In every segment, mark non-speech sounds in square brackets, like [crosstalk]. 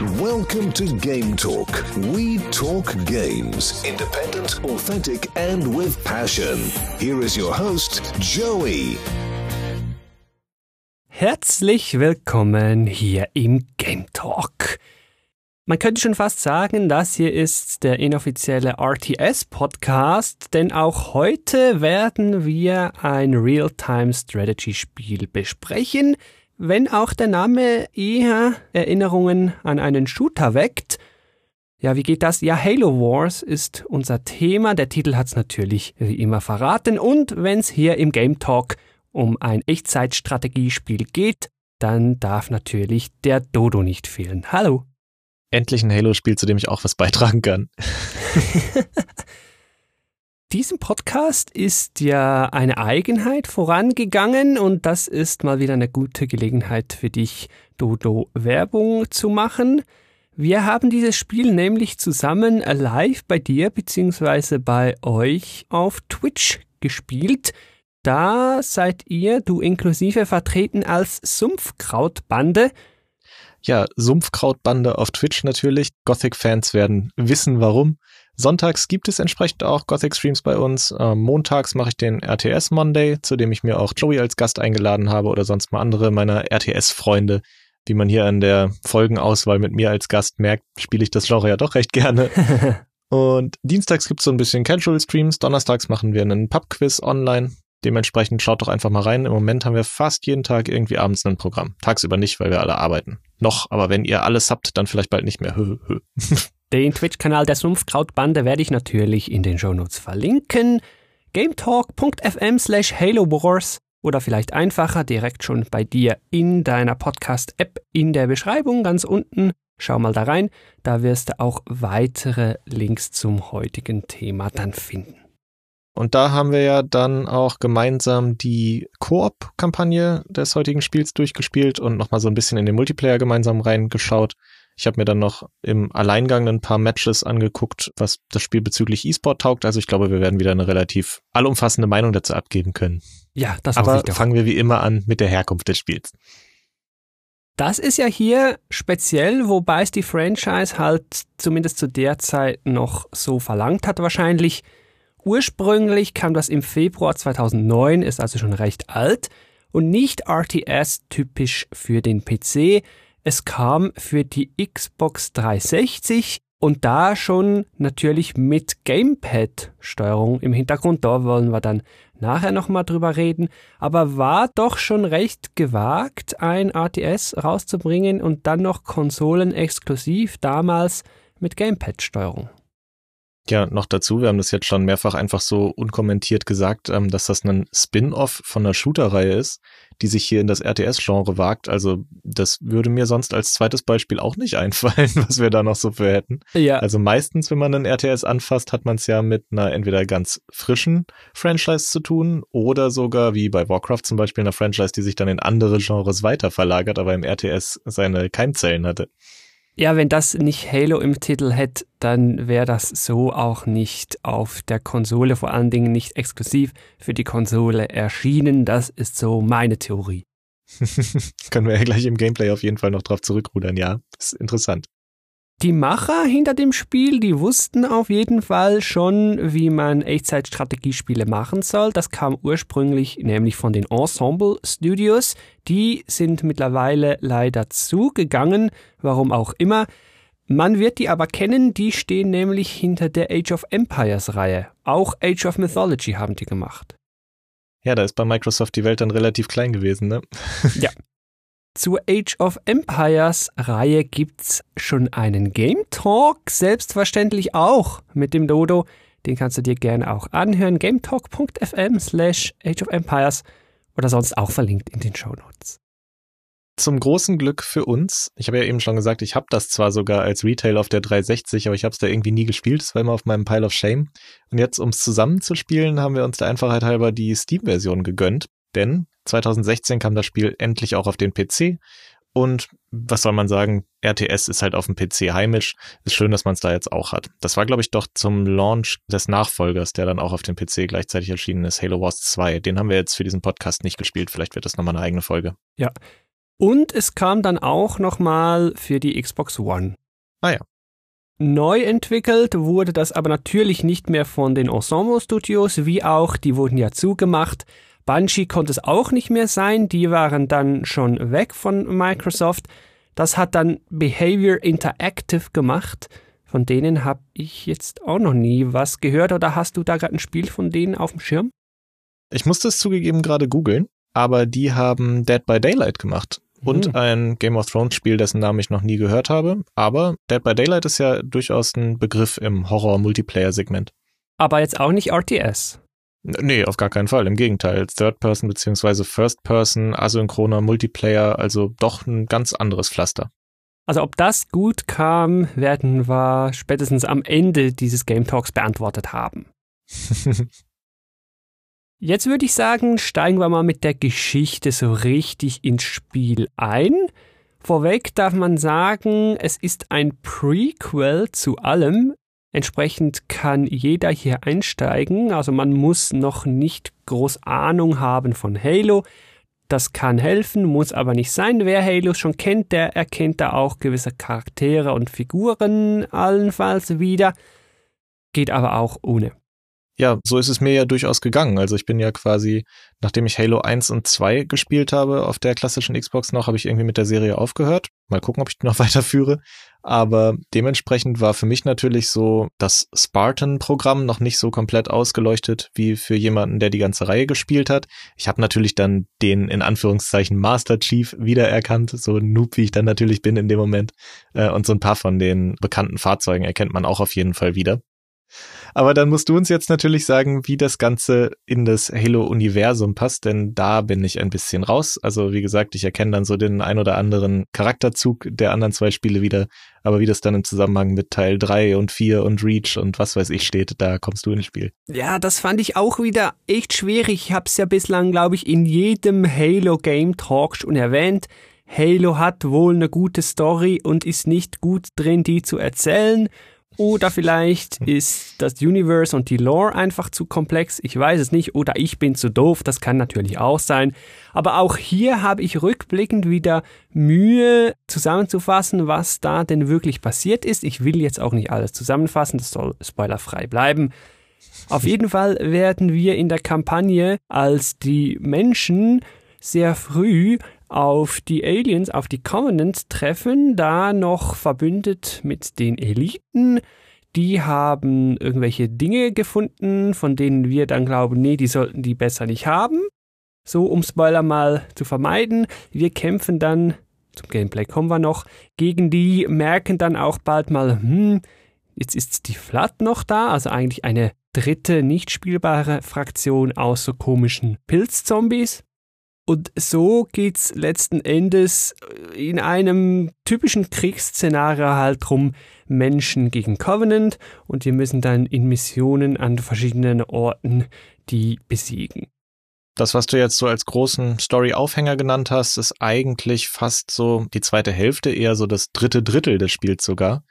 Welcome to Game Talk. We talk games. Independent, authentic, and with passion. Here is your host, Joey. Herzlich willkommen hier im Game Talk. Man könnte schon fast sagen, das hier ist der inoffizielle RTS-Podcast, denn auch heute werden wir ein Real-Time-Strategy-Spiel besprechen, wenn auch der Name eher Erinnerungen an einen Shooter weckt. Ja, wie geht das? Ja, Halo Wars ist unser Thema. Der Titel hat's natürlich wie immer verraten. Und wenn's hier im Game Talk um ein Echtzeitstrategiespiel geht, dann darf natürlich der Dodo nicht fehlen. Hallo. Endlich ein Halo-Spiel, zu dem ich auch was beitragen kann. [laughs] Diesem Podcast ist ja eine Eigenheit vorangegangen und das ist mal wieder eine gute Gelegenheit für dich, Dodo Werbung zu machen. Wir haben dieses Spiel nämlich zusammen live bei dir bzw. bei euch auf Twitch gespielt. Da seid ihr, du inklusive, vertreten als Sumpfkrautbande. Ja, Sumpfkrautbande auf Twitch natürlich. Gothic-Fans werden wissen, warum. Sonntags gibt es entsprechend auch Gothic-Streams bei uns. Ähm, montags mache ich den RTS Monday, zu dem ich mir auch Joey als Gast eingeladen habe oder sonst mal andere meiner RTS-Freunde. Wie man hier an der Folgenauswahl mit mir als Gast merkt, spiele ich das Genre ja doch recht gerne. [laughs] Und dienstags gibt es so ein bisschen Casual-Streams. Donnerstags machen wir einen Pub-Quiz online. Dementsprechend schaut doch einfach mal rein. Im Moment haben wir fast jeden Tag irgendwie abends ein Programm. Tagsüber nicht, weil wir alle arbeiten. Noch, aber wenn ihr alles habt, dann vielleicht bald nicht mehr. [laughs] Den Twitch-Kanal der Sumpfkrautbande werde ich natürlich in den Shownotes verlinken. gametalk.fm slash Halo Wars oder vielleicht einfacher direkt schon bei dir in deiner Podcast-App in der Beschreibung ganz unten. Schau mal da rein, da wirst du auch weitere Links zum heutigen Thema dann finden. Und da haben wir ja dann auch gemeinsam die Koop-Kampagne des heutigen Spiels durchgespielt und nochmal so ein bisschen in den Multiplayer gemeinsam reingeschaut. Ich habe mir dann noch im Alleingang ein paar Matches angeguckt, was das Spiel bezüglich E-Sport taugt. Also ich glaube, wir werden wieder eine relativ allumfassende Meinung dazu abgeben können. Ja, das Aber fangen wir wie immer an mit der Herkunft des Spiels. Das ist ja hier speziell, wobei es die Franchise halt zumindest zu der Zeit noch so verlangt hat wahrscheinlich. Ursprünglich kam das im Februar 2009, ist also schon recht alt und nicht RTS typisch für den PC. Es kam für die Xbox 360 und da schon natürlich mit Gamepad-Steuerung im Hintergrund. Da wollen wir dann nachher nochmal drüber reden. Aber war doch schon recht gewagt, ein RTS rauszubringen und dann noch konsolenexklusiv damals mit Gamepad-Steuerung. Ja, noch dazu, wir haben das jetzt schon mehrfach einfach so unkommentiert gesagt, ähm, dass das ein Spin-off von einer Shooter-Reihe ist, die sich hier in das RTS-Genre wagt. Also das würde mir sonst als zweites Beispiel auch nicht [laughs] einfallen, was wir da noch so für hätten. Ja. Also meistens, wenn man einen RTS anfasst, hat man es ja mit einer entweder ganz frischen Franchise zu tun oder sogar wie bei Warcraft zum Beispiel einer Franchise, die sich dann in andere Genres weiter verlagert, aber im RTS seine Keimzellen hatte. Ja, wenn das nicht Halo im Titel hätte, dann wäre das so auch nicht auf der Konsole, vor allen Dingen nicht exklusiv für die Konsole erschienen. Das ist so meine Theorie. [laughs] Können wir ja gleich im Gameplay auf jeden Fall noch drauf zurückrudern, ja. ist interessant. Die Macher hinter dem Spiel, die wussten auf jeden Fall schon, wie man Echtzeitstrategiespiele machen soll. Das kam ursprünglich nämlich von den Ensemble Studios. Die sind mittlerweile leider zugegangen, warum auch immer. Man wird die aber kennen, die stehen nämlich hinter der Age of Empires Reihe. Auch Age of Mythology haben die gemacht. Ja, da ist bei Microsoft die Welt dann relativ klein gewesen, ne? Ja. [laughs] Zur Age of Empires Reihe gibt's schon einen Game Talk, selbstverständlich auch mit dem Dodo. Den kannst du dir gerne auch anhören. gametalk.fm slash Age of Empires oder sonst auch verlinkt in den Show Notes. Zum großen Glück für uns, ich habe ja eben schon gesagt, ich habe das zwar sogar als Retail auf der 360, aber ich habe es da irgendwie nie gespielt, es war immer auf meinem Pile of Shame. Und jetzt, um es zusammenzuspielen, haben wir uns der Einfachheit halber die Steam-Version gegönnt, denn 2016 kam das Spiel endlich auch auf den PC. Und was soll man sagen, RTS ist halt auf dem PC heimisch. Ist schön, dass man es da jetzt auch hat. Das war, glaube ich, doch zum Launch des Nachfolgers, der dann auch auf dem PC gleichzeitig erschienen ist, Halo Wars 2. Den haben wir jetzt für diesen Podcast nicht gespielt. Vielleicht wird das nochmal eine eigene Folge. Ja. Und es kam dann auch nochmal für die Xbox One. Ah ja. Neu entwickelt wurde das aber natürlich nicht mehr von den Ensemble Studios, wie auch, die wurden ja zugemacht. Bungie konnte es auch nicht mehr sein, die waren dann schon weg von Microsoft. Das hat dann Behavior Interactive gemacht. Von denen habe ich jetzt auch noch nie was gehört. Oder hast du da gerade ein Spiel von denen auf dem Schirm? Ich musste es zugegeben gerade googeln, aber die haben Dead by Daylight gemacht und mhm. ein Game of Thrones Spiel, dessen Namen ich noch nie gehört habe. Aber Dead by Daylight ist ja durchaus ein Begriff im Horror-Multiplayer-Segment. Aber jetzt auch nicht RTS. Nee, auf gar keinen Fall. Im Gegenteil. Third Person beziehungsweise First Person, asynchroner Multiplayer, also doch ein ganz anderes Pflaster. Also ob das gut kam, werden wir spätestens am Ende dieses Game Talks beantwortet haben. [laughs] Jetzt würde ich sagen, steigen wir mal mit der Geschichte so richtig ins Spiel ein. Vorweg darf man sagen, es ist ein Prequel zu allem. Entsprechend kann jeder hier einsteigen. Also man muss noch nicht groß Ahnung haben von Halo. Das kann helfen, muss aber nicht sein. Wer Halo schon kennt, der erkennt da auch gewisse Charaktere und Figuren allenfalls wieder. Geht aber auch ohne ja, so ist es mir ja durchaus gegangen. Also ich bin ja quasi, nachdem ich Halo 1 und 2 gespielt habe auf der klassischen Xbox noch, habe ich irgendwie mit der Serie aufgehört. Mal gucken, ob ich die noch [laughs] weiterführe. Aber dementsprechend war für mich natürlich so das Spartan-Programm noch nicht so komplett ausgeleuchtet wie für jemanden, der die ganze Reihe gespielt hat. Ich habe natürlich dann den in Anführungszeichen Master Chief wiedererkannt, so noob wie ich dann natürlich bin in dem Moment. Äh, und so ein paar von den bekannten Fahrzeugen erkennt man auch auf jeden Fall wieder. Aber dann musst du uns jetzt natürlich sagen, wie das Ganze in das Halo-Universum passt, denn da bin ich ein bisschen raus. Also wie gesagt, ich erkenne dann so den ein oder anderen Charakterzug der anderen zwei Spiele wieder. Aber wie das dann im Zusammenhang mit Teil 3 und 4 und Reach und was weiß ich steht, da kommst du ins Spiel. Ja, das fand ich auch wieder echt schwierig. Ich habe es ja bislang, glaube ich, in jedem Halo Game Talk schon erwähnt. Halo hat wohl eine gute Story und ist nicht gut drin, die zu erzählen. Oder vielleicht ist das Universe und die Lore einfach zu komplex. Ich weiß es nicht. Oder ich bin zu doof. Das kann natürlich auch sein. Aber auch hier habe ich rückblickend wieder Mühe zusammenzufassen, was da denn wirklich passiert ist. Ich will jetzt auch nicht alles zusammenfassen. Das soll spoilerfrei bleiben. Auf jeden Fall werden wir in der Kampagne als die Menschen sehr früh auf die Aliens, auf die Covenant treffen, da noch verbündet mit den Eliten. Die haben irgendwelche Dinge gefunden, von denen wir dann glauben, nee, die sollten die besser nicht haben. So, um Spoiler mal zu vermeiden. Wir kämpfen dann, zum Gameplay kommen wir noch, gegen die, merken dann auch bald mal, hm, jetzt ist die Flat noch da, also eigentlich eine dritte nicht spielbare Fraktion aus so komischen Pilzzombies. Und so geht's letzten Endes in einem typischen Kriegsszenario halt drum, Menschen gegen Covenant und wir müssen dann in Missionen an verschiedenen Orten die besiegen. Das, was du jetzt so als großen Story-Aufhänger genannt hast, ist eigentlich fast so die zweite Hälfte, eher so das dritte Drittel des Spiels sogar.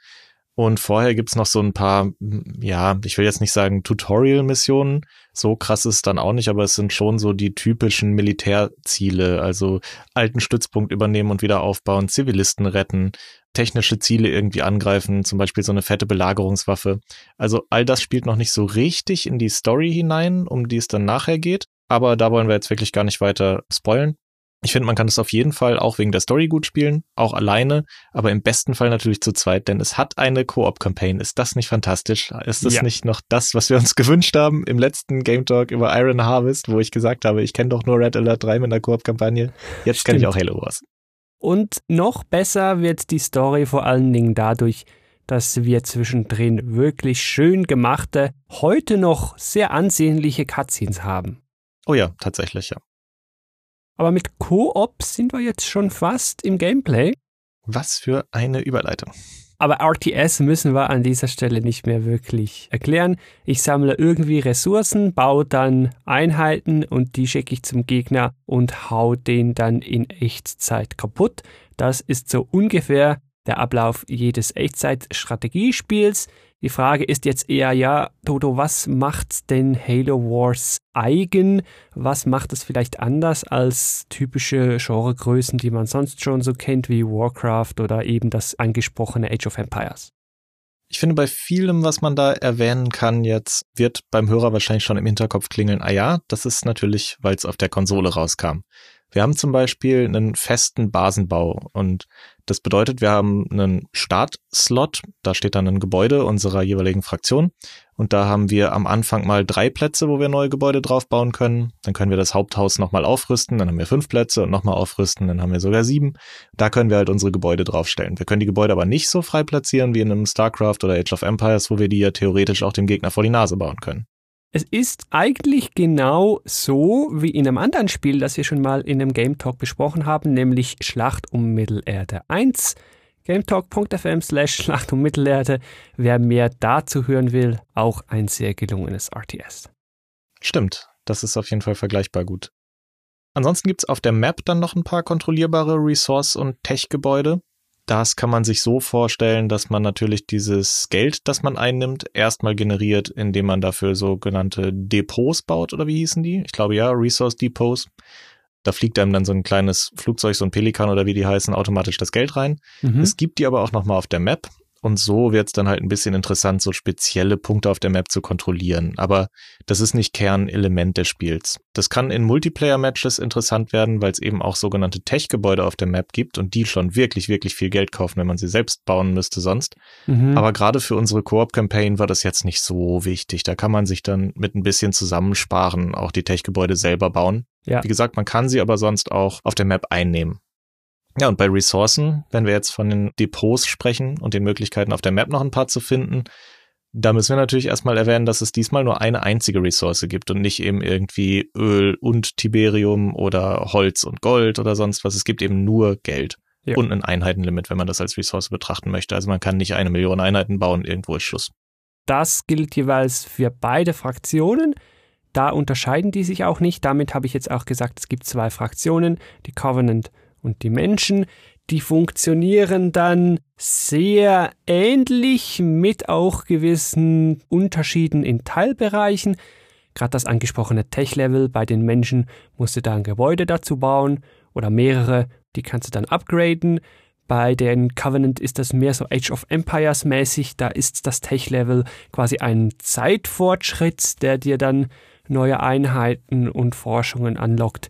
Und vorher gibt's noch so ein paar, ja, ich will jetzt nicht sagen Tutorial-Missionen, so krass ist es dann auch nicht, aber es sind schon so die typischen Militärziele, also alten Stützpunkt übernehmen und wieder aufbauen, Zivilisten retten, technische Ziele irgendwie angreifen, zum Beispiel so eine fette Belagerungswaffe. Also all das spielt noch nicht so richtig in die Story hinein, um die es dann nachher geht. Aber da wollen wir jetzt wirklich gar nicht weiter spoilen. Ich finde, man kann es auf jeden Fall auch wegen der Story gut spielen, auch alleine, aber im besten Fall natürlich zu zweit, denn es hat eine Koop-Campaign. Ist das nicht fantastisch? Ist das ja. nicht noch das, was wir uns [laughs] gewünscht haben im letzten Game Talk über Iron Harvest, wo ich gesagt habe, ich kenne doch nur Red Alert 3 mit einer Koop-Kampagne. Jetzt kenne ich auch Halo Wars. Und noch besser wird die Story vor allen Dingen dadurch, dass wir zwischendrin wirklich schön gemachte, heute noch sehr ansehnliche Cutscenes haben. Oh ja, tatsächlich, ja. Aber mit Koop sind wir jetzt schon fast im Gameplay. Was für eine Überleitung. Aber RTS müssen wir an dieser Stelle nicht mehr wirklich erklären. Ich sammle irgendwie Ressourcen, baue dann Einheiten und die schicke ich zum Gegner und hau den dann in Echtzeit kaputt. Das ist so ungefähr der Ablauf jedes Echtzeit-Strategiespiels. Die Frage ist jetzt eher, ja, Toto, was macht denn Halo Wars eigen? Was macht es vielleicht anders als typische Genregrößen, die man sonst schon so kennt, wie Warcraft oder eben das angesprochene Age of Empires? Ich finde, bei vielem, was man da erwähnen kann, jetzt wird beim Hörer wahrscheinlich schon im Hinterkopf klingeln, ah ja, das ist natürlich, weil es auf der Konsole rauskam. Wir haben zum Beispiel einen festen Basenbau und das bedeutet, wir haben einen Startslot, da steht dann ein Gebäude unserer jeweiligen Fraktion und da haben wir am Anfang mal drei Plätze, wo wir neue Gebäude drauf bauen können. Dann können wir das Haupthaus nochmal aufrüsten, dann haben wir fünf Plätze und nochmal aufrüsten, dann haben wir sogar sieben. Da können wir halt unsere Gebäude draufstellen. Wir können die Gebäude aber nicht so frei platzieren wie in einem StarCraft oder Age of Empires, wo wir die ja theoretisch auch dem Gegner vor die Nase bauen können. Es ist eigentlich genau so wie in einem anderen Spiel, das wir schon mal in einem Game Talk besprochen haben, nämlich Schlacht um Mittelerde 1. GameTalk.fm slash Schlacht um Mittelerde. Wer mehr dazu hören will, auch ein sehr gelungenes RTS. Stimmt, das ist auf jeden Fall vergleichbar gut. Ansonsten gibt's auf der Map dann noch ein paar kontrollierbare Resource- und Tech-Gebäude. Das kann man sich so vorstellen, dass man natürlich dieses Geld, das man einnimmt, erstmal generiert, indem man dafür sogenannte Depots baut, oder wie hießen die? Ich glaube ja, Resource Depots. Da fliegt einem dann so ein kleines Flugzeug, so ein Pelikan oder wie die heißen, automatisch das Geld rein. Mhm. Es gibt die aber auch nochmal auf der Map und so wird es dann halt ein bisschen interessant, so spezielle Punkte auf der Map zu kontrollieren. Aber das ist nicht Kernelement des Spiels. Das kann in Multiplayer-Matches interessant werden, weil es eben auch sogenannte Tech-Gebäude auf der Map gibt und die schon wirklich, wirklich viel Geld kaufen, wenn man sie selbst bauen müsste sonst. Mhm. Aber gerade für unsere Koop-Campaign war das jetzt nicht so wichtig. Da kann man sich dann mit ein bisschen zusammensparen, auch die Tech-Gebäude selber bauen. Ja. Wie gesagt, man kann sie aber sonst auch auf der Map einnehmen. Ja, und bei Ressourcen, wenn wir jetzt von den Depots sprechen und den Möglichkeiten auf der Map noch ein paar zu finden, da müssen wir natürlich erstmal erwähnen, dass es diesmal nur eine einzige Ressource gibt und nicht eben irgendwie Öl und Tiberium oder Holz und Gold oder sonst was. Es gibt eben nur Geld ja. und ein Einheitenlimit, wenn man das als Ressource betrachten möchte. Also man kann nicht eine Million Einheiten bauen, irgendwo ist Schluss. Das gilt jeweils für beide Fraktionen. Da unterscheiden die sich auch nicht. Damit habe ich jetzt auch gesagt, es gibt zwei Fraktionen, die Covenant und die Menschen, die funktionieren dann sehr ähnlich mit auch gewissen Unterschieden in Teilbereichen. Gerade das angesprochene Tech-Level bei den Menschen musst du da ein Gebäude dazu bauen oder mehrere, die kannst du dann upgraden. Bei den Covenant ist das mehr so Age of Empires mäßig, da ist das Tech-Level quasi ein Zeitfortschritt, der dir dann neue Einheiten und Forschungen anlockt.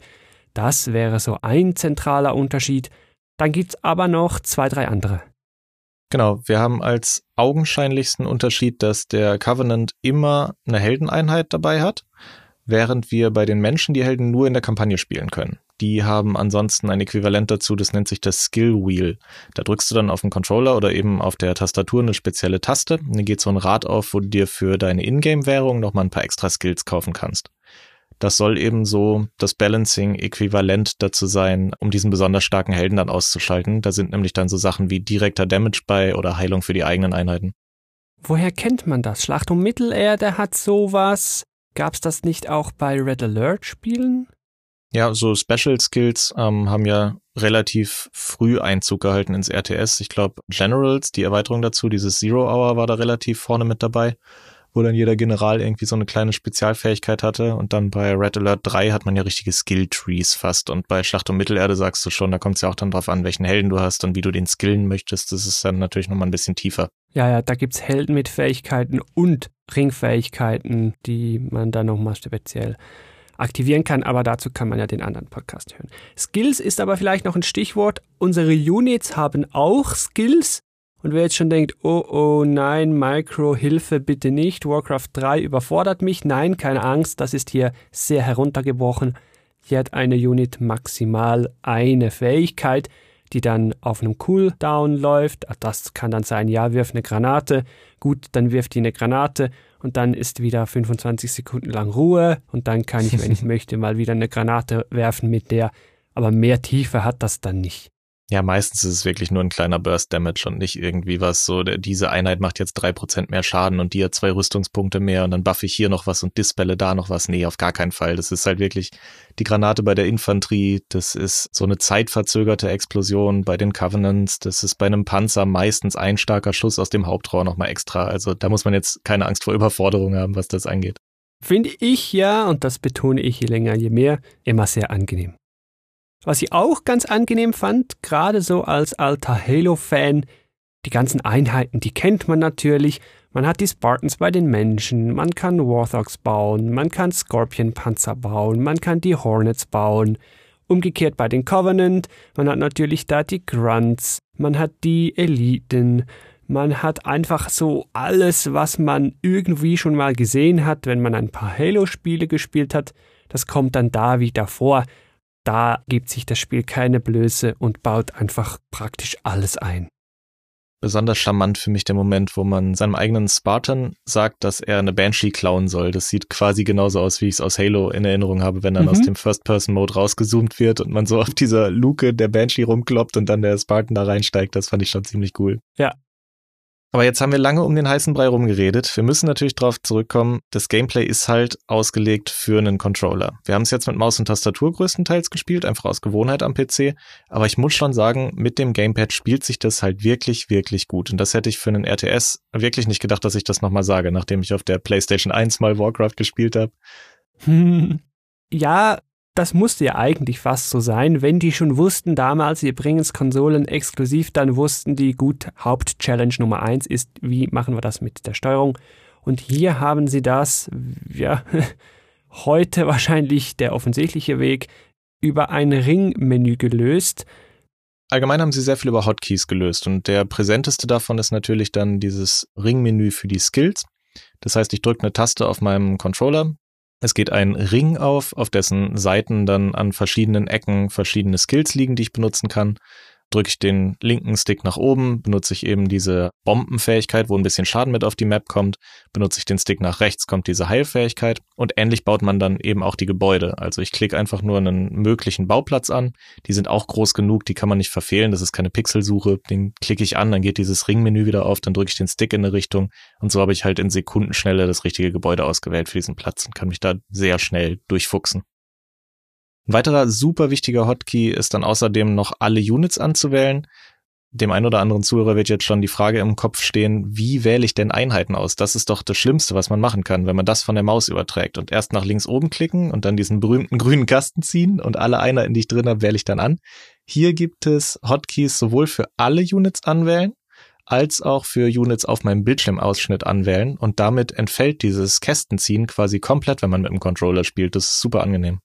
Das wäre so ein zentraler Unterschied. Dann gibt's aber noch zwei, drei andere. Genau, wir haben als augenscheinlichsten Unterschied, dass der Covenant immer eine Heldeneinheit dabei hat, während wir bei den Menschen die Helden nur in der Kampagne spielen können. Die haben ansonsten ein Äquivalent dazu, das nennt sich das Skill Wheel. Da drückst du dann auf den Controller oder eben auf der Tastatur eine spezielle Taste. Dann geht so ein Rad auf, wo du dir für deine Ingame-Währung nochmal ein paar extra Skills kaufen kannst. Das soll eben so das Balancing-Äquivalent dazu sein, um diesen besonders starken Helden dann auszuschalten. Da sind nämlich dann so Sachen wie direkter Damage bei oder Heilung für die eigenen Einheiten. Woher kennt man das? Schlacht um Mittelerde hat sowas. Gab's das nicht auch bei Red Alert Spielen? Ja, so Special Skills ähm, haben ja relativ früh Einzug gehalten ins RTS. Ich glaube, Generals, die Erweiterung dazu, dieses Zero Hour war da relativ vorne mit dabei wo dann jeder General irgendwie so eine kleine Spezialfähigkeit hatte. Und dann bei Red Alert 3 hat man ja richtige Skill-Trees fast. Und bei Schlacht um Mittelerde sagst du schon, da kommt es ja auch dann drauf an, welchen Helden du hast und wie du den skillen möchtest. Das ist dann natürlich nochmal ein bisschen tiefer. Ja, ja, da gibt's Helden mit Fähigkeiten und Ringfähigkeiten, die man dann nochmal speziell aktivieren kann, aber dazu kann man ja den anderen Podcast hören. Skills ist aber vielleicht noch ein Stichwort. Unsere Units haben auch Skills, und wer jetzt schon denkt, oh oh nein, Micro, Hilfe bitte nicht, Warcraft 3 überfordert mich, nein, keine Angst, das ist hier sehr heruntergebrochen. Hier hat eine Unit maximal eine Fähigkeit, die dann auf einem Cooldown läuft. Das kann dann sein, ja, wirf eine Granate. Gut, dann wirft die eine Granate und dann ist wieder 25 Sekunden lang Ruhe und dann kann ich, wenn ich [laughs] möchte, mal wieder eine Granate werfen mit der. Aber mehr Tiefe hat das dann nicht. Ja, meistens ist es wirklich nur ein kleiner Burst Damage und nicht irgendwie was so, diese Einheit macht jetzt drei Prozent mehr Schaden und die hat zwei Rüstungspunkte mehr und dann buffe ich hier noch was und dispelle da noch was. Nee, auf gar keinen Fall. Das ist halt wirklich die Granate bei der Infanterie, das ist so eine zeitverzögerte Explosion bei den Covenants, das ist bei einem Panzer meistens ein starker Schuss aus dem Hauptrohr nochmal extra. Also da muss man jetzt keine Angst vor Überforderung haben, was das angeht. Finde ich ja, und das betone ich je länger, je mehr, immer sehr angenehm. Was ich auch ganz angenehm fand, gerade so als alter Halo-Fan, die ganzen Einheiten, die kennt man natürlich. Man hat die Spartans bei den Menschen, man kann Warthogs bauen, man kann Scorpion-Panzer bauen, man kann die Hornets bauen. Umgekehrt bei den Covenant, man hat natürlich da die Grunts, man hat die Eliten, man hat einfach so alles, was man irgendwie schon mal gesehen hat, wenn man ein paar Halo-Spiele gespielt hat, das kommt dann da wieder vor. Da gibt sich das Spiel keine Blöße und baut einfach praktisch alles ein. Besonders charmant für mich der Moment, wo man seinem eigenen Spartan sagt, dass er eine Banshee klauen soll. Das sieht quasi genauso aus, wie ich es aus Halo in Erinnerung habe, wenn dann mhm. aus dem First-Person-Mode rausgezoomt wird und man so auf dieser Luke der Banshee rumkloppt und dann der Spartan da reinsteigt. Das fand ich schon ziemlich cool. Ja, aber jetzt haben wir lange um den heißen Brei rumgeredet. Wir müssen natürlich darauf zurückkommen, das Gameplay ist halt ausgelegt für einen Controller. Wir haben es jetzt mit Maus und Tastatur größtenteils gespielt, einfach aus Gewohnheit am PC. Aber ich muss schon sagen, mit dem Gamepad spielt sich das halt wirklich, wirklich gut. Und das hätte ich für einen RTS wirklich nicht gedacht, dass ich das nochmal sage, nachdem ich auf der PlayStation 1 mal Warcraft gespielt habe. [laughs] Ja, das musste ja eigentlich fast so sein. Wenn die schon wussten damals, wir bringen es Konsolen exklusiv, dann wussten die, gut, Hauptchallenge Nummer eins ist, wie machen wir das mit der Steuerung? Und hier haben sie das, ja, [laughs] heute wahrscheinlich der offensichtliche Weg, über ein Ringmenü gelöst. Allgemein haben sie sehr viel über Hotkeys gelöst und der präsenteste davon ist natürlich dann dieses Ringmenü für die Skills. Das heißt, ich drücke eine Taste auf meinem Controller, es geht ein Ring auf, auf dessen Seiten dann an verschiedenen Ecken verschiedene Skills liegen, die ich benutzen kann drücke ich den linken Stick nach oben, benutze ich eben diese Bombenfähigkeit, wo ein bisschen Schaden mit auf die Map kommt, benutze ich den Stick nach rechts, kommt diese Heilfähigkeit und ähnlich baut man dann eben auch die Gebäude. Also ich klicke einfach nur einen möglichen Bauplatz an, die sind auch groß genug, die kann man nicht verfehlen, das ist keine Pixelsuche, den klicke ich an, dann geht dieses Ringmenü wieder auf, dann drücke ich den Stick in eine Richtung und so habe ich halt in Sekundenschnelle das richtige Gebäude ausgewählt für diesen Platz und kann mich da sehr schnell durchfuchsen. Ein weiterer super wichtiger Hotkey ist dann außerdem noch alle Units anzuwählen. Dem einen oder anderen Zuhörer wird jetzt schon die Frage im Kopf stehen, wie wähle ich denn Einheiten aus? Das ist doch das Schlimmste, was man machen kann, wenn man das von der Maus überträgt und erst nach links oben klicken und dann diesen berühmten grünen Kasten ziehen und alle Einheiten, die ich drin habe, wähle ich dann an. Hier gibt es Hotkeys sowohl für alle Units anwählen, als auch für Units auf meinem Bildschirmausschnitt anwählen und damit entfällt dieses Kästenziehen quasi komplett, wenn man mit dem Controller spielt. Das ist super angenehm.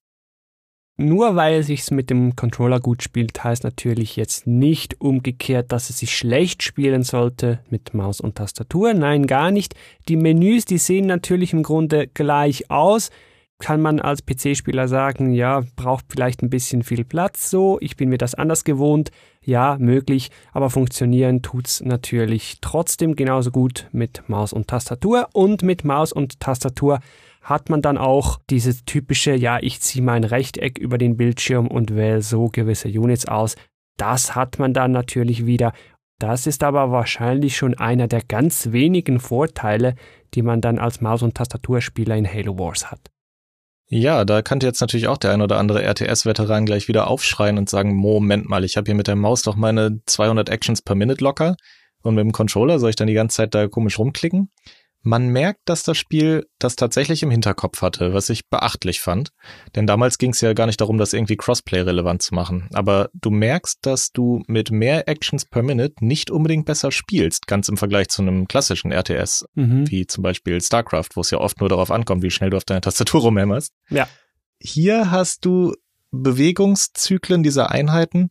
Nur weil es sich mit dem Controller gut spielt, heißt natürlich jetzt nicht umgekehrt, dass es sich schlecht spielen sollte mit Maus und Tastatur. Nein, gar nicht. Die Menüs, die sehen natürlich im Grunde gleich aus. Kann man als PC-Spieler sagen, ja, braucht vielleicht ein bisschen viel Platz so, ich bin mir das anders gewohnt. Ja, möglich, aber funktionieren tut's natürlich trotzdem genauso gut mit Maus und Tastatur und mit Maus und Tastatur hat man dann auch dieses typische, ja, ich ziehe mein Rechteck über den Bildschirm und wähle so gewisse Units aus. Das hat man dann natürlich wieder. Das ist aber wahrscheinlich schon einer der ganz wenigen Vorteile, die man dann als Maus- und Tastaturspieler in Halo Wars hat. Ja, da könnte jetzt natürlich auch der ein oder andere RTS-Veteran gleich wieder aufschreien und sagen, Moment mal, ich habe hier mit der Maus doch meine 200 Actions per Minute locker und mit dem Controller soll ich dann die ganze Zeit da komisch rumklicken. Man merkt, dass das Spiel das tatsächlich im Hinterkopf hatte, was ich beachtlich fand. Denn damals ging es ja gar nicht darum, das irgendwie Crossplay relevant zu machen. Aber du merkst, dass du mit mehr Actions per Minute nicht unbedingt besser spielst, ganz im Vergleich zu einem klassischen RTS, mhm. wie zum Beispiel StarCraft, wo es ja oft nur darauf ankommt, wie schnell du auf deiner Tastatur rumhämmerst. Ja. Hier hast du Bewegungszyklen dieser Einheiten,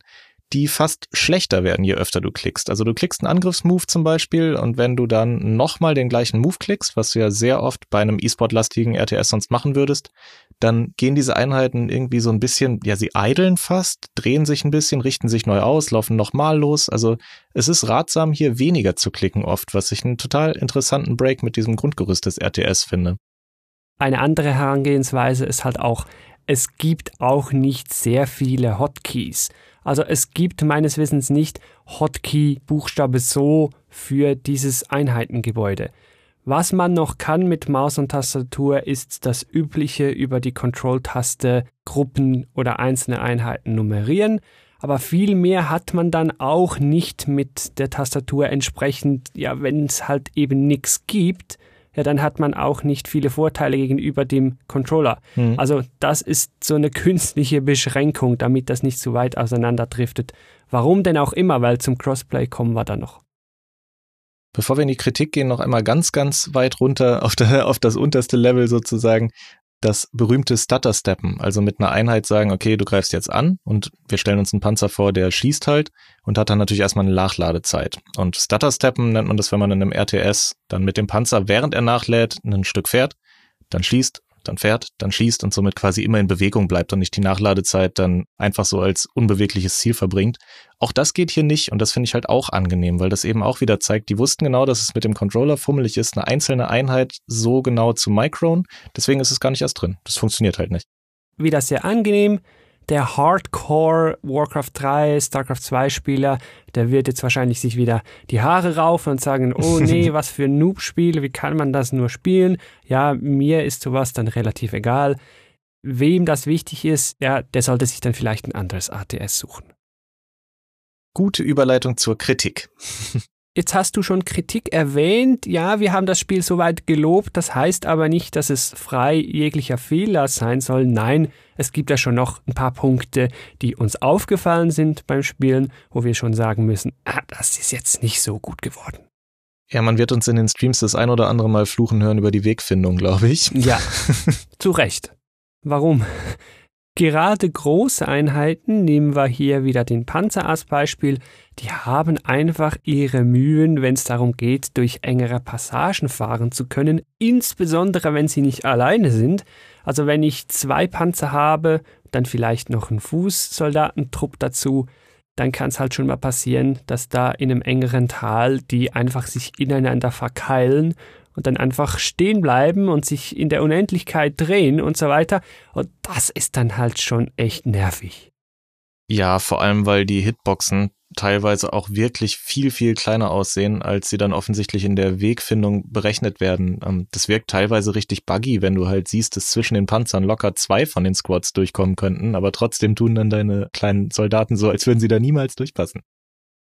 die fast schlechter werden, je öfter du klickst. Also du klickst einen Angriffsmove zum Beispiel und wenn du dann nochmal den gleichen Move klickst, was du ja sehr oft bei einem E-Sport-lastigen RTS sonst machen würdest, dann gehen diese Einheiten irgendwie so ein bisschen, ja, sie eideln fast, drehen sich ein bisschen, richten sich neu aus, laufen nochmal los. Also es ist ratsam, hier weniger zu klicken oft, was ich einen total interessanten Break mit diesem Grundgerüst des RTS finde. Eine andere Herangehensweise ist halt auch, es gibt auch nicht sehr viele Hotkeys. Also es gibt meines Wissens nicht Hotkey-Buchstabe so für dieses Einheitengebäude. Was man noch kann mit Maus und Tastatur ist das übliche über die Control-Taste Gruppen oder einzelne Einheiten nummerieren, aber viel mehr hat man dann auch nicht mit der Tastatur entsprechend, ja, wenn es halt eben nichts gibt, ja, dann hat man auch nicht viele Vorteile gegenüber dem Controller. Mhm. Also das ist so eine künstliche Beschränkung, damit das nicht zu weit auseinanderdriftet. Warum denn auch immer, weil zum Crossplay kommen wir dann noch. Bevor wir in die Kritik gehen, noch einmal ganz, ganz weit runter auf, der, [laughs] auf das unterste Level sozusagen das berühmte Stutter-Steppen, also mit einer Einheit sagen, okay, du greifst jetzt an und wir stellen uns einen Panzer vor, der schießt halt und hat dann natürlich erstmal eine Nachladezeit. Und Stutter-Steppen nennt man das, wenn man in einem RTS dann mit dem Panzer, während er nachlädt, ein Stück fährt, dann schießt dann fährt, dann schießt und somit quasi immer in Bewegung bleibt und nicht die Nachladezeit dann einfach so als unbewegliches Ziel verbringt. Auch das geht hier nicht und das finde ich halt auch angenehm, weil das eben auch wieder zeigt, die wussten genau, dass es mit dem Controller fummelig ist, eine einzelne Einheit so genau zu micron, deswegen ist es gar nicht erst drin. Das funktioniert halt nicht. Wieder sehr angenehm, der Hardcore Warcraft 3, StarCraft 2 Spieler, der wird jetzt wahrscheinlich sich wieder die Haare raufen und sagen, oh [laughs] nee, was für ein Noob-Spiel, wie kann man das nur spielen? Ja, mir ist sowas dann relativ egal. Wem das wichtig ist, ja, der sollte sich dann vielleicht ein anderes ATS suchen. Gute Überleitung zur Kritik. Jetzt hast du schon Kritik erwähnt. Ja, wir haben das Spiel soweit gelobt. Das heißt aber nicht, dass es frei jeglicher Fehler sein soll. Nein, es gibt ja schon noch ein paar Punkte, die uns aufgefallen sind beim Spielen, wo wir schon sagen müssen, ah, das ist jetzt nicht so gut geworden. Ja, man wird uns in den Streams das ein oder andere Mal fluchen hören über die Wegfindung, glaube ich. Ja, [laughs] zu Recht. Warum? Gerade große Einheiten, nehmen wir hier wieder den Panzer als Beispiel, die haben einfach ihre Mühen, wenn es darum geht, durch engere Passagen fahren zu können, insbesondere wenn sie nicht alleine sind. Also wenn ich zwei Panzer habe, dann vielleicht noch einen Fußsoldatentrupp dazu, dann kann es halt schon mal passieren, dass da in einem engeren Tal die einfach sich ineinander verkeilen und dann einfach stehen bleiben und sich in der Unendlichkeit drehen und so weiter. Und das ist dann halt schon echt nervig. Ja, vor allem, weil die Hitboxen teilweise auch wirklich viel, viel kleiner aussehen, als sie dann offensichtlich in der Wegfindung berechnet werden. Ähm, das wirkt teilweise richtig buggy, wenn du halt siehst, dass zwischen den Panzern locker zwei von den Squads durchkommen könnten, aber trotzdem tun dann deine kleinen Soldaten so, als würden sie da niemals durchpassen.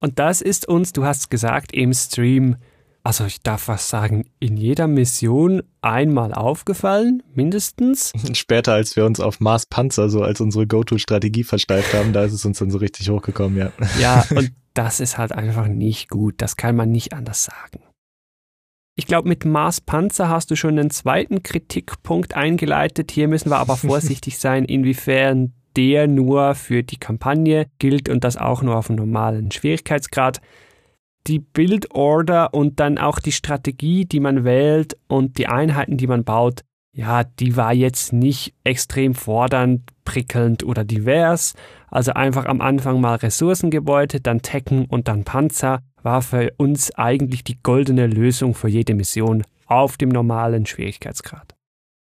Und das ist uns, du hast gesagt, im Stream also ich darf was sagen, in jeder Mission einmal aufgefallen, mindestens. [laughs] Später, als wir uns auf Mars Panzer so als unsere Go-To-Strategie versteift haben, da ist es uns dann so richtig hochgekommen, ja. [laughs] Ja, und das ist halt einfach nicht gut. Das kann man nicht anders sagen. Ich glaube, mit Mars Panzer hast du schon einen zweiten Kritikpunkt eingeleitet. Hier müssen wir aber [laughs] vorsichtig sein, inwiefern der nur für die Kampagne gilt und das auch nur auf einem normalen Schwierigkeitsgrad die Build-Order und dann auch die Strategie, die man wählt und die Einheiten, die man baut, ja, die war jetzt nicht extrem fordernd, prickelnd oder divers. Also einfach am Anfang mal Ressourcengebäude, dann Tekken und dann Panzer war für uns eigentlich die goldene Lösung für jede Mission auf dem normalen Schwierigkeitsgrad.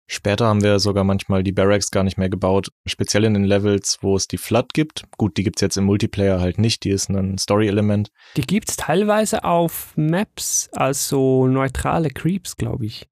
Später haben wir sogar manchmal die Barracks gar nicht mehr gebaut, speziell in den Levels, wo es die Flood gibt. Gut, die gibt's jetzt im Multiplayer halt nicht, die ist ein Story-Element. Die gibt's teilweise auf Maps, also neutrale Creeps, glaube ich.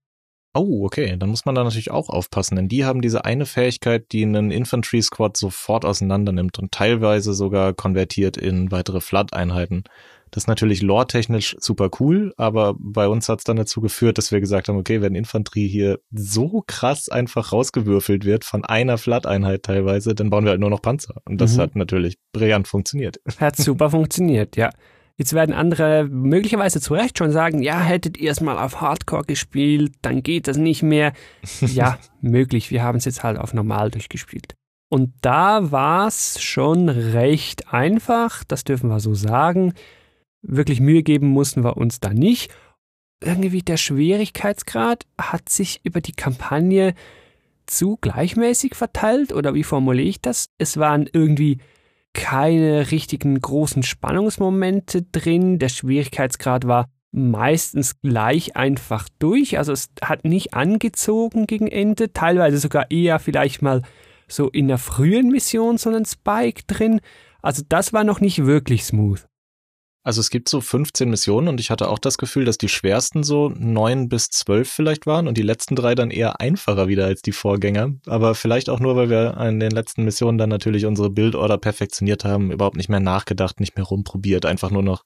Oh, okay, dann muss man da natürlich auch aufpassen, denn die haben diese eine Fähigkeit, die einen Infantry Squad sofort auseinander nimmt und teilweise sogar konvertiert in weitere Flood-Einheiten. Das ist natürlich lore-technisch super cool, aber bei uns hat es dann dazu geführt, dass wir gesagt haben, okay, wenn Infanterie hier so krass einfach rausgewürfelt wird von einer Flat-Einheit teilweise, dann bauen wir halt nur noch Panzer. Und das mhm. hat natürlich brillant funktioniert. [laughs] Hat super funktioniert, ja. Jetzt werden andere möglicherweise zu Recht schon sagen, ja, hättet ihr es mal auf Hardcore gespielt, dann geht das nicht mehr. ja, [laughs] möglich. Wir haben es jetzt halt auf normal durchgespielt. Und da war es schon recht einfach, das dürfen wir so sagen wirklich Mühe geben mussten wir uns da nicht. Irgendwie der Schwierigkeitsgrad hat sich über die Kampagne zu gleichmäßig verteilt oder wie formuliere ich das? Es waren irgendwie keine richtigen großen Spannungsmomente drin. Der Schwierigkeitsgrad war meistens gleich einfach durch. Also es hat nicht angezogen gegen Ende, teilweise sogar eher vielleicht mal so in der frühen Mission so einen Spike drin. Also das war noch nicht wirklich smooth. Also es gibt so 15 Missionen und ich hatte auch das Gefühl, dass die schwersten so neun bis zwölf vielleicht waren und die letzten drei dann eher einfacher wieder als die Vorgänger. Aber vielleicht auch nur, weil wir in den letzten Missionen dann natürlich unsere Bildorder perfektioniert haben, überhaupt nicht mehr nachgedacht, nicht mehr rumprobiert, einfach nur noch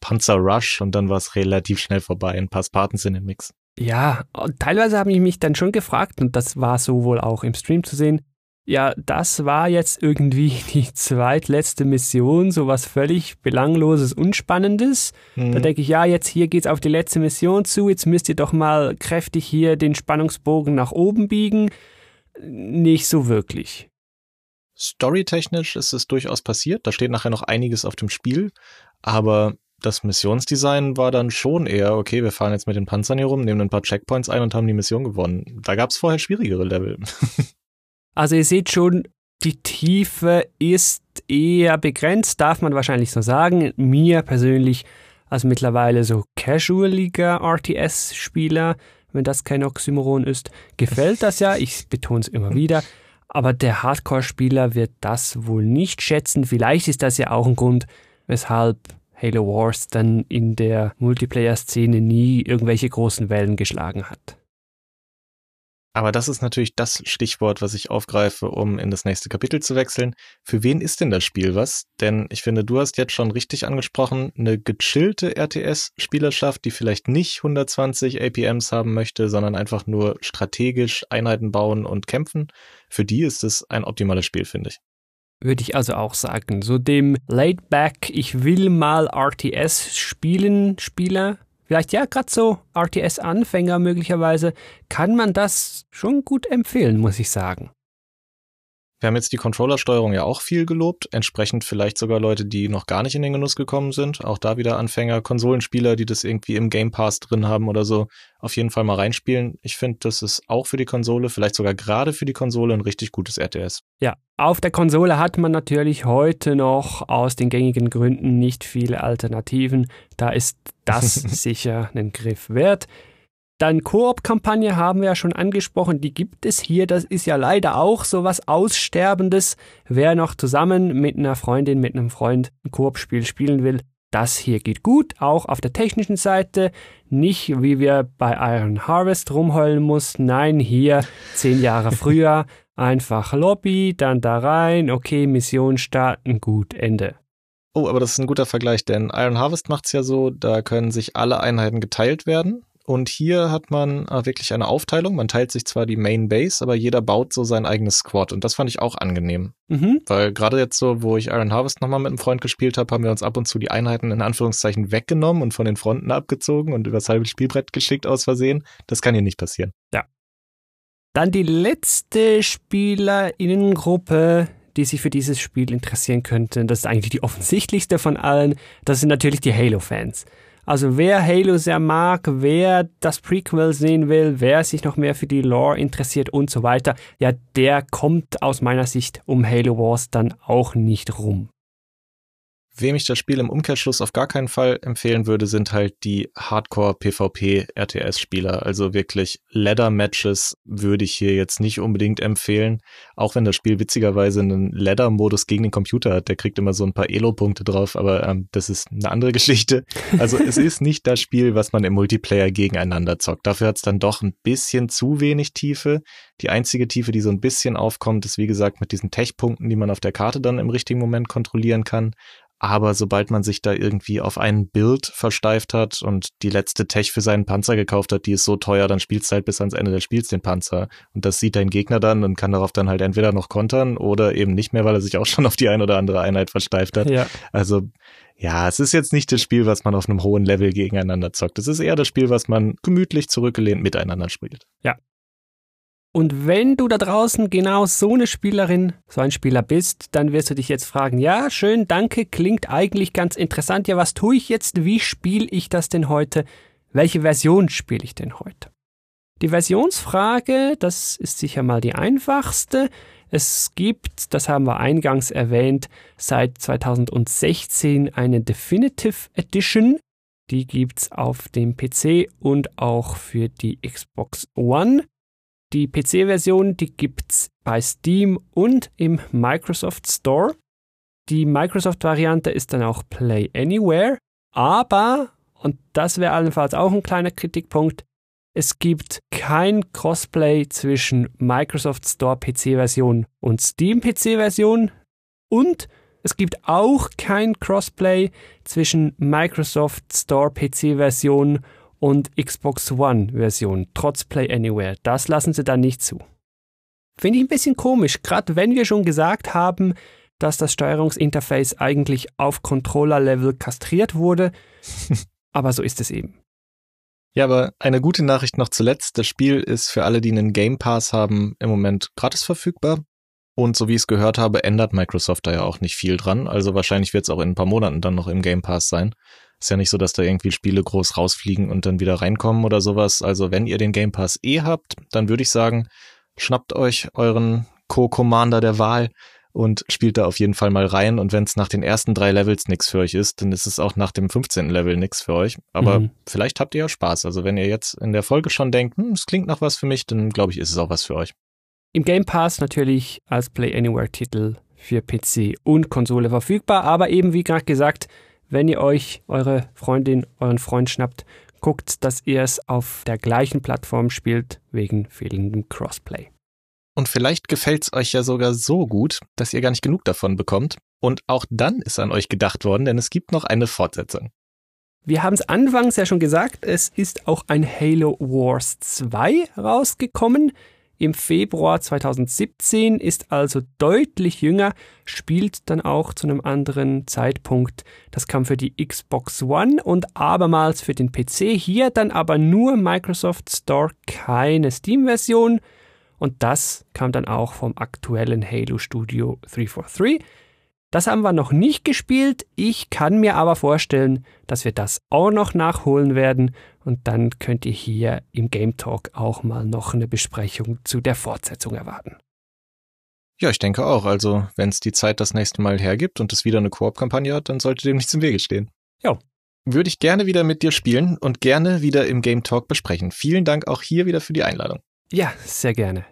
Panzer Rush und dann war es relativ schnell vorbei. Ein paar Spartans in den Mix. Ja, teilweise habe ich mich dann schon gefragt, und das war so wohl auch im Stream zu sehen, ja, das war jetzt irgendwie [laughs] die zweitletzte Mission, so was völlig belangloses, unspannendes. Mhm. Da denke ich, ja, jetzt hier geht's auf die letzte Mission zu, jetzt müsst ihr doch mal kräftig hier den Spannungsbogen nach oben biegen. Nicht so wirklich. Storytechnisch ist es durchaus passiert, da steht nachher noch einiges auf dem Spiel, aber das Missionsdesign war dann schon eher, okay, wir fahren jetzt mit den Panzern hier rum, nehmen ein paar Checkpoints ein und haben die Mission gewonnen. Da gab es vorher schwierigere Level. [laughs] also ihr seht schon, die Tiefe ist eher begrenzt, darf man wahrscheinlich so sagen. Mir persönlich als mittlerweile so casualiger RTS-Spieler, wenn das kein Oxymoron ist, gefällt das ja. Ich betone es immer wieder. Aber der Hardcore-Spieler wird das wohl nicht schätzen. Vielleicht ist das ja auch ein Grund, weshalb Halo Wars dann in der Multiplayer-Szene nie irgendwelche großen Wellen geschlagen hat. Aber das ist natürlich das Stichwort, was ich aufgreife, um in das nächste Kapitel zu wechseln. Für wen ist denn das Spiel was? Denn ich finde, du hast jetzt schon richtig angesprochen, eine gechillte RTS-Spielerschaft, die vielleicht nicht 120 APMs haben möchte, sondern einfach nur strategisch Einheiten bauen und kämpfen. Für die ist es ein optimales Spiel, finde ich würde ich also auch sagen. So dem Laidback, ich will mal RTS spielen, Spieler, vielleicht ja gerade so RTS-Anfänger möglicherweise, kann man das schon gut empfehlen, muss ich sagen. Wir haben jetzt die Controllersteuerung ja auch viel gelobt, entsprechend vielleicht sogar Leute, die noch gar nicht in den Genuss gekommen sind. Auch da wieder Anfänger, Konsolenspieler, die das irgendwie im Game Pass drin haben oder so, auf jeden Fall mal reinspielen. Ich finde, das ist auch für die Konsole, vielleicht sogar gerade für die Konsole ein richtig gutes RTS. Ja, auf der Konsole hat man natürlich heute noch aus den gängigen Gründen nicht viele Alternativen. Da ist das [laughs] sicher einen Griff wert. Dann Koop-Kampagne haben wir ja schon angesprochen, die gibt es hier. Das ist ja leider auch so was Aussterbendes. Wer noch zusammen mit einer Freundin, mit einem Freund ein Koop-Spiel spielen will, das hier geht gut, auch auf der technischen Seite. Nicht wie wir bei Iron Harvest rumheulen mussten. Nein, hier zehn Jahre früher. [laughs] Einfach Lobby, dann da rein, okay, Mission starten, gut, Ende. Oh, aber das ist ein guter Vergleich, denn Iron Harvest macht's ja so, da können sich alle Einheiten geteilt werden und hier hat man äh, wirklich eine Aufteilung. Man teilt sich zwar die Main Base, aber jeder baut so sein eigenes Squad. Und das fand ich auch angenehm. Mhm. Weil gerade jetzt so, wo ich Iron Harvest nochmal mit einem Freund gespielt habe, haben wir uns ab und zu die Einheiten in Anführungszeichen weggenommen und von den Fronten abgezogen und übers halbe Spielbrett geschickt aus Versehen. Das kann hier nicht passieren. Ja. Dann die letzte Spielerinnengruppe, die sich für dieses Spiel interessieren könnte. Das ist eigentlich die offensichtlichste von allen. Das sind natürlich die Halo-Fans. Also wer Halo sehr mag, wer das Prequel sehen will, wer sich noch mehr für die Lore interessiert und so weiter, ja, der kommt aus meiner Sicht um Halo Wars dann auch nicht rum. Wem ich das Spiel im Umkehrschluss auf gar keinen Fall empfehlen würde, sind halt die Hardcore-PvP-RTS-Spieler. Also wirklich Ladder-Matches würde ich hier jetzt nicht unbedingt empfehlen. Auch wenn das Spiel witzigerweise einen Ladder-Modus gegen den Computer hat. Der kriegt immer so ein paar Elo-Punkte drauf, aber ähm, das ist eine andere [laughs] Geschichte. Also es [laughs] ist nicht das Spiel, was man im Multiplayer gegeneinander zockt. Dafür hat es dann doch ein bisschen zu wenig Tiefe. Die einzige Tiefe, die so ein bisschen aufkommt, ist wie gesagt mit diesen Tech-Punkten, die man auf der Karte dann im richtigen Moment kontrollieren kann. Aber sobald man sich da irgendwie auf ein Bild versteift hat und die letzte Tech für seinen Panzer gekauft hat, die ist so teuer, dann spielst du halt bis ans Ende des Spiels den Panzer. Und das sieht dein Gegner dann und kann darauf dann halt entweder noch kontern oder eben nicht mehr, weil er sich auch [laughs] schon auf die ein oder andere Einheit versteift hat. Ja. Also ja, es ist jetzt nicht das Spiel, was man auf einem hohen Level gegeneinander zockt. Es ist eher das Spiel, was man gemütlich zurückgelehnt miteinander spielt. Ja, und wenn du da draußen genau so eine Spielerin, so ein Spieler bist, dann wirst du dich jetzt fragen, ja, schön, danke, klingt eigentlich ganz interessant. Ja, was tue ich jetzt? Wie spiele ich das denn heute? Welche Version spiele ich denn heute? Die Versionsfrage, das ist sicher mal die einfachste. Es gibt, das haben wir eingangs erwähnt, seit 2016 eine Definitive Edition. Die gibt's auf dem PC und auch für die Xbox One. Die PC-Version, die gibt's bei Steam und im Microsoft Store. Die Microsoft-Variante ist dann auch Play Anywhere, aber, und das wäre allenfalls auch ein kleiner Kritikpunkt, es gibt kein Crossplay zwischen Microsoft Store PC-Version und Steam PC-Version und es gibt auch kein Crossplay zwischen Microsoft Store PC-Version und Xbox One-Version, trotz Play Anywhere. Das lassen sie dann nicht zu. Finde ich ein bisschen komisch, gerade wenn wir schon gesagt haben, dass das Steuerungsinterface eigentlich auf Controller-Level kastriert wurde. [laughs] aber so ist es eben. Ja, aber eine gute Nachricht noch zuletzt. Das Spiel ist für alle, die einen Game Pass haben, im Moment gratis verfügbar. Und so wie ich es gehört habe, ändert Microsoft da ja auch nicht viel dran. Also wahrscheinlich wird es auch in ein paar Monaten dann noch im Game Pass sein. Ist ja nicht so, dass da irgendwie Spiele groß rausfliegen und dann wieder reinkommen oder sowas. Also wenn ihr den Game Pass eh habt, dann würde ich sagen, schnappt euch euren Co-Commander der Wahl und spielt da auf jeden Fall mal rein. Und wenn es nach den ersten drei Levels nichts für euch ist, dann ist es auch nach dem 15. Level nichts für euch. Aber mhm. vielleicht habt ihr ja Spaß. Also wenn ihr jetzt in der Folge schon denkt, hm, es klingt nach was für mich, dann glaube ich, ist es auch was für euch. Im Game Pass natürlich als Play Anywhere Titel für PC und Konsole verfügbar, aber eben wie gerade gesagt, wenn ihr euch eure Freundin, euren Freund schnappt, guckt, dass ihr es auf der gleichen Plattform spielt, wegen fehlendem Crossplay. Und vielleicht gefällt es euch ja sogar so gut, dass ihr gar nicht genug davon bekommt. Und auch dann ist an euch gedacht worden, denn es gibt noch eine Fortsetzung. Wir haben es anfangs ja schon gesagt, es ist auch ein Halo Wars 2 rausgekommen. Im Februar 2017 ist also deutlich jünger, spielt dann auch zu einem anderen Zeitpunkt. Das kam für die Xbox One und abermals für den PC. Hier dann aber nur Microsoft Store, keine Steam-Version. Und das kam dann auch vom aktuellen Halo Studio 343. Das haben wir noch nicht gespielt. Ich kann mir aber vorstellen, dass wir das auch noch nachholen werden. Und dann könnt ihr hier im Game Talk auch mal noch eine Besprechung zu der Fortsetzung erwarten. Ja, ich denke auch. Also, wenn es die Zeit das nächste Mal hergibt und es wieder eine Koop-Kampagne hat, dann sollte dem nichts im Wege stehen. Ja. Würde ich gerne wieder mit dir spielen und gerne wieder im Game Talk besprechen. Vielen Dank auch hier wieder für die Einladung. Ja, sehr gerne.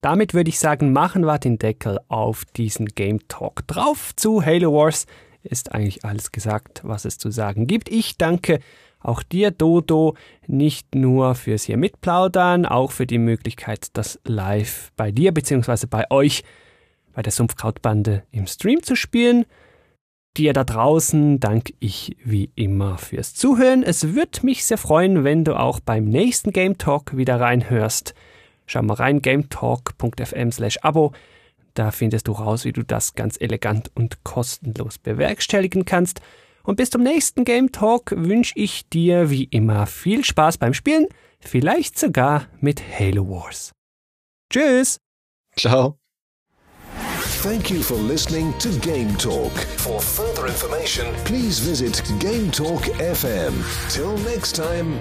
Damit würde ich sagen, machen wir den Deckel auf diesen Game Talk drauf. Zu Halo Wars ist eigentlich alles gesagt, was es zu sagen gibt. Ich danke auch dir, Dodo, nicht nur fürs hier mitplaudern, auch für die Möglichkeit, das live bei dir bzw. bei euch bei der Sumpfkrautbande im Stream zu spielen. Dir da draußen danke ich wie immer fürs Zuhören. Es würde mich sehr freuen, wenn du auch beim nächsten Game Talk wieder reinhörst. Schau mal rein, gametalk.fm slash Abo. Da findest du raus, wie du das ganz elegant und kostenlos bewerkstelligen kannst. Und bis zum nächsten Game Talk wünsche ich dir wie immer viel Spaß beim Spielen, vielleicht sogar mit Halo Wars. Tschüss! Ciao! Thank you for listening to Game Talk. For further information, please visit Game Talk FM. Till next time.